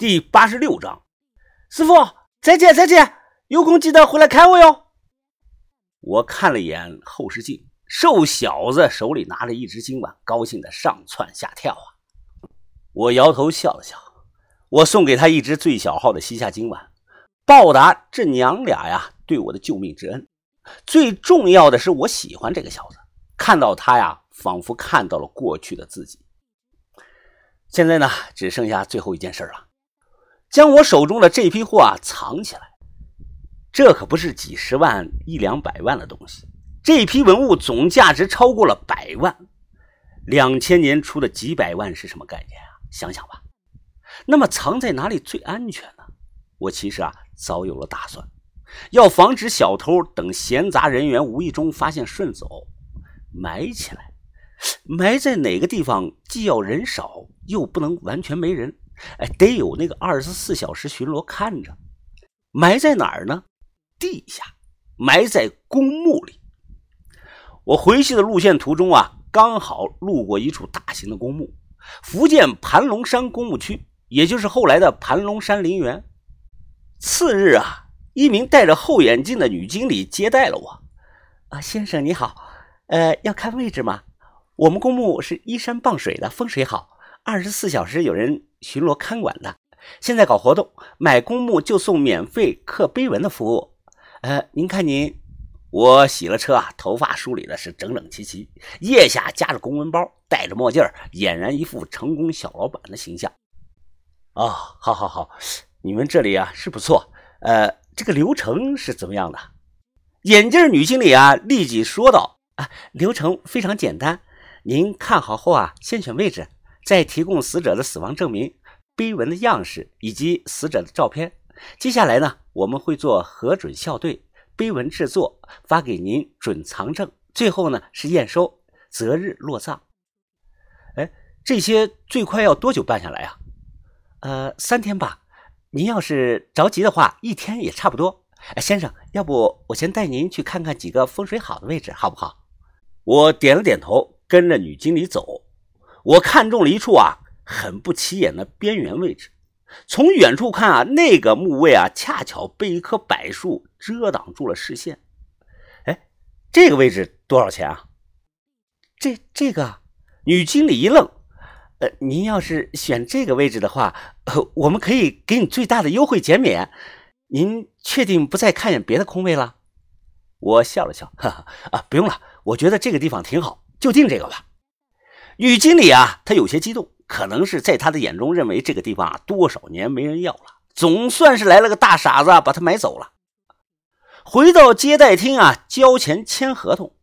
第八十六章，师傅再见再见，有空记得回来看我哟。我看了眼后视镜，瘦小子手里拿着一只金碗，高兴的上蹿下跳啊！我摇头笑了笑，我送给他一只最小号的西夏金碗，报答这娘俩呀对我的救命之恩。最重要的是，我喜欢这个小子，看到他呀，仿佛看到了过去的自己。现在呢，只剩下最后一件事了。将我手中的这批货啊藏起来，这可不是几十万、一两百万的东西。这批文物总价值超过了百万，两千年出的几百万是什么概念啊？想想吧。那么藏在哪里最安全呢？我其实啊早有了打算，要防止小偷等闲杂人员无意中发现顺走，埋起来。埋在哪个地方既要人少，又不能完全没人。哎，得有那个二十四小时巡逻看着，埋在哪儿呢？地下，埋在公墓里。我回去的路线途中啊，刚好路过一处大型的公墓——福建盘龙山公墓区，也就是后来的盘龙山陵园。次日啊，一名戴着厚眼镜的女经理接待了我。啊，先生你好，呃，要看位置吗？我们公墓是依山傍水的，风水好，二十四小时有人。巡逻看管的，现在搞活动，买公墓就送免费刻碑文的服务。呃，您看您，我洗了车啊，头发梳理的是整整齐齐，腋下夹着公文包，戴着墨镜俨然一副成功小老板的形象。哦，好好好，你们这里啊是不错。呃，这个流程是怎么样的？眼镜女经理啊立即说道：“啊，流程非常简单，您看好后啊，先选位置。”再提供死者的死亡证明、碑文的样式以及死者的照片。接下来呢，我们会做核准校对、碑文制作，发给您准藏证。最后呢是验收，择日落葬。哎，这些最快要多久办下来啊？呃，三天吧。您要是着急的话，一天也差不多。哎先生，要不我先带您去看看几个风水好的位置，好不好？我点了点头，跟着女经理走。我看中了一处啊，很不起眼的边缘位置。从远处看啊，那个墓位啊，恰巧被一棵柏树遮挡住了视线。哎，这个位置多少钱啊？这这个女经理一愣。呃，您要是选这个位置的话，我们可以给你最大的优惠减免。您确定不再看一眼别的空位了？我笑了笑，哈哈啊，不用了，我觉得这个地方挺好，就定这个吧。女经理啊，她有些激动，可能是在她的眼中认为这个地方啊多少年没人要了，总算是来了个大傻子把她买走了。回到接待厅啊，交钱签合同。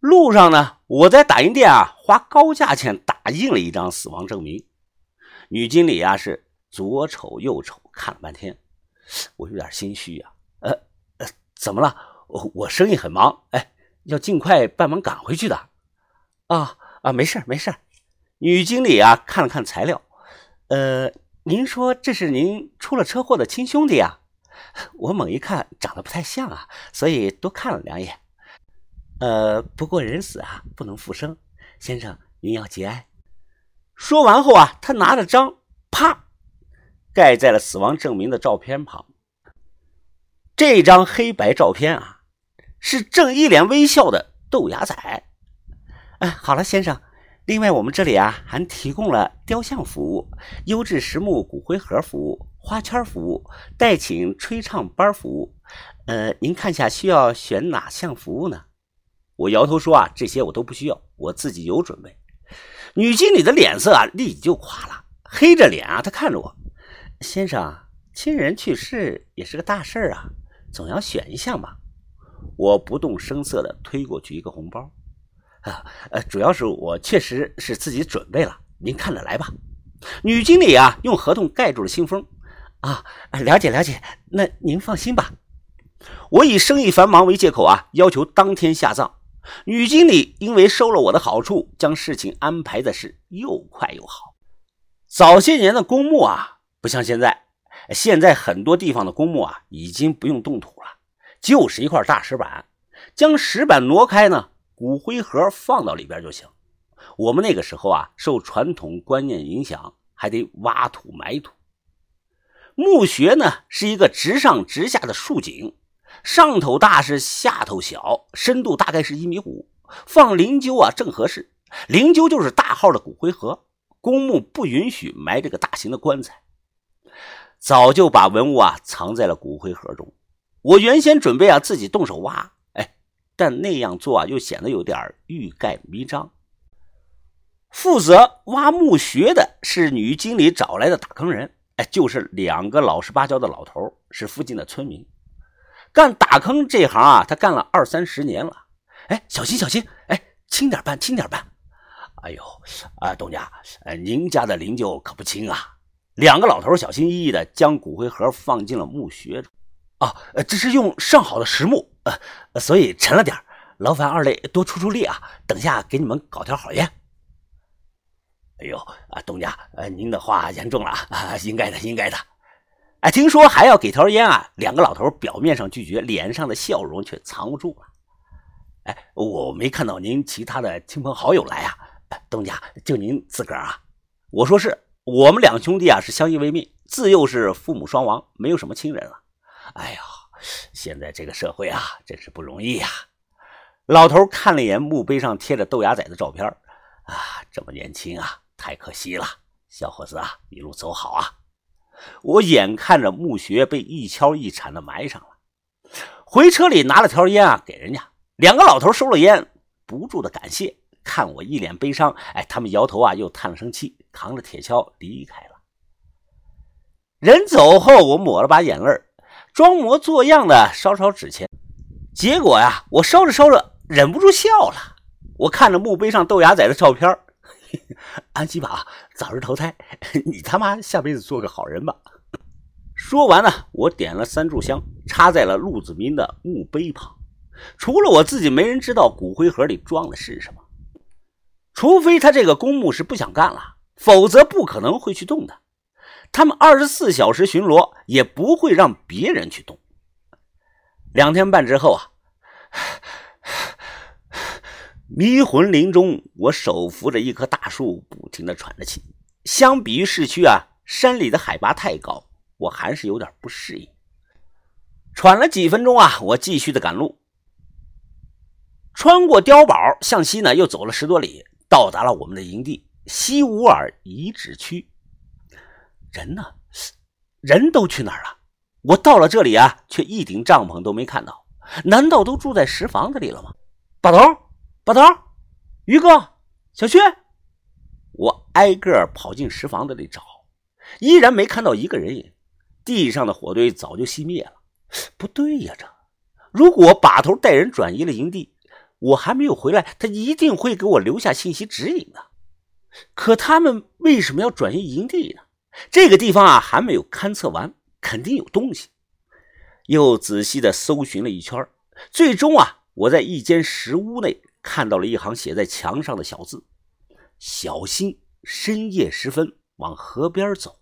路上呢，我在打印店啊花高价钱打印了一张死亡证明。女经理啊是左瞅右瞅看了半天，我有点心虚呀。呃呃，怎么了？我我生意很忙，哎，要尽快办完赶回去的。啊。啊，没事没事女经理啊，看了看材料，呃，您说这是您出了车祸的亲兄弟啊？我猛一看，长得不太像啊，所以多看了两眼。呃，不过人死啊，不能复生，先生您要节哀。说完后啊，他拿着章，啪，盖在了死亡证明的照片旁。这张黑白照片啊，是正一脸微笑的豆芽仔。哎，好了，先生。另外，我们这里啊还提供了雕像服务、优质实木骨灰盒服务、花圈服务、代请吹唱班服务。呃，您看下需要选哪项服务呢？我摇头说啊，这些我都不需要，我自己有准备。女经理的脸色啊立即就垮了，黑着脸啊，她看着我，先生，亲人去世也是个大事啊，总要选一项吧。我不动声色的推过去一个红包。啊，呃，主要是我确实是自己准备了，您看着来吧。女经理啊，用合同盖住了信封。啊，了解了解，那您放心吧。我以生意繁忙为借口啊，要求当天下葬。女经理因为收了我的好处，将事情安排的是又快又好。早些年的公墓啊，不像现在，现在很多地方的公墓啊，已经不用动土了，就是一块大石板，将石板挪开呢。骨灰盒放到里边就行。我们那个时候啊，受传统观念影响，还得挖土埋土。墓穴呢是一个直上直下的竖井，上头大是下头小，深度大概是一米五，放灵柩啊正合适。灵柩就是大号的骨灰盒，公墓不允许埋这个大型的棺材。早就把文物啊藏在了骨灰盒中。我原先准备啊自己动手挖，但那样做啊又显得有点欲盖弥彰。负责挖墓穴的是女经理找来的打坑人，哎，就是两个老实巴交的老头，是附近的村民。干打坑这行啊，他干了二三十年了。哎，小心小心，哎，轻点搬，轻点搬。哎呦，啊，东家，呃，您家的灵柩可不轻啊！两个老头小心翼翼地将骨灰盒放进了墓穴中。啊，这是用上好的实木，呃，所以沉了点劳烦二位多出出力啊！等下给你们搞条好烟。哎呦，啊，东家，呃，您的话言重了啊，应该的，应该的。哎，听说还要给条烟啊！两个老头表面上拒绝，脸上的笑容却藏不住了。哎，我没看到您其他的亲朋好友来啊。东家，就您自个儿啊？我说是我们两兄弟啊，是相依为命，自幼是父母双亡，没有什么亲人了。哎呀，现在这个社会啊，真是不容易呀！老头看了一眼墓碑上贴着豆芽仔的照片，啊，这么年轻啊，太可惜了。小伙子啊，一路走好啊！我眼看着墓穴被一锹一铲的埋上了，回车里拿了条烟啊，给人家两个老头收了烟，不住的感谢。看我一脸悲伤，哎，他们摇头啊，又叹了声气，扛着铁锹离开了。人走后，我抹了把眼泪，装模作样的烧烧纸钱。结果呀，我烧着烧着，忍不住笑了。我看着墓碑上豆芽仔的照片，安吉吧，早日投胎，你他妈下辈子做个好人吧。说完呢，我点了三炷香，插在了陆子民的墓碑旁。除了我自己，没人知道骨灰盒里装的是什么。除非他这个公墓是不想干了，否则不可能会去动的。他们二十四小时巡逻，也不会让别人去动。两天半之后啊，迷魂林中，我手扶着一棵大树，不停的喘着气。相比于市区啊，山里的海拔太高，我还是有点不适应。喘了几分钟啊，我继续的赶路，穿过碉堡向西呢，又走了十多里。到达了我们的营地西乌尔遗址区，人呢？人都去哪儿了？我到了这里啊，却一顶帐篷都没看到，难道都住在石房子里了吗？把头，把头，于哥，小薛，我挨个跑进石房子里找，依然没看到一个人影，地上的火堆早就熄灭了。不对呀，这如果把头带人转移了营地。我还没有回来，他一定会给我留下信息指引的。可他们为什么要转移营地呢？这个地方啊还没有勘测完，肯定有东西。又仔细的搜寻了一圈，最终啊，我在一间石屋内看到了一行写在墙上的小字：“小心深夜时分往河边走。”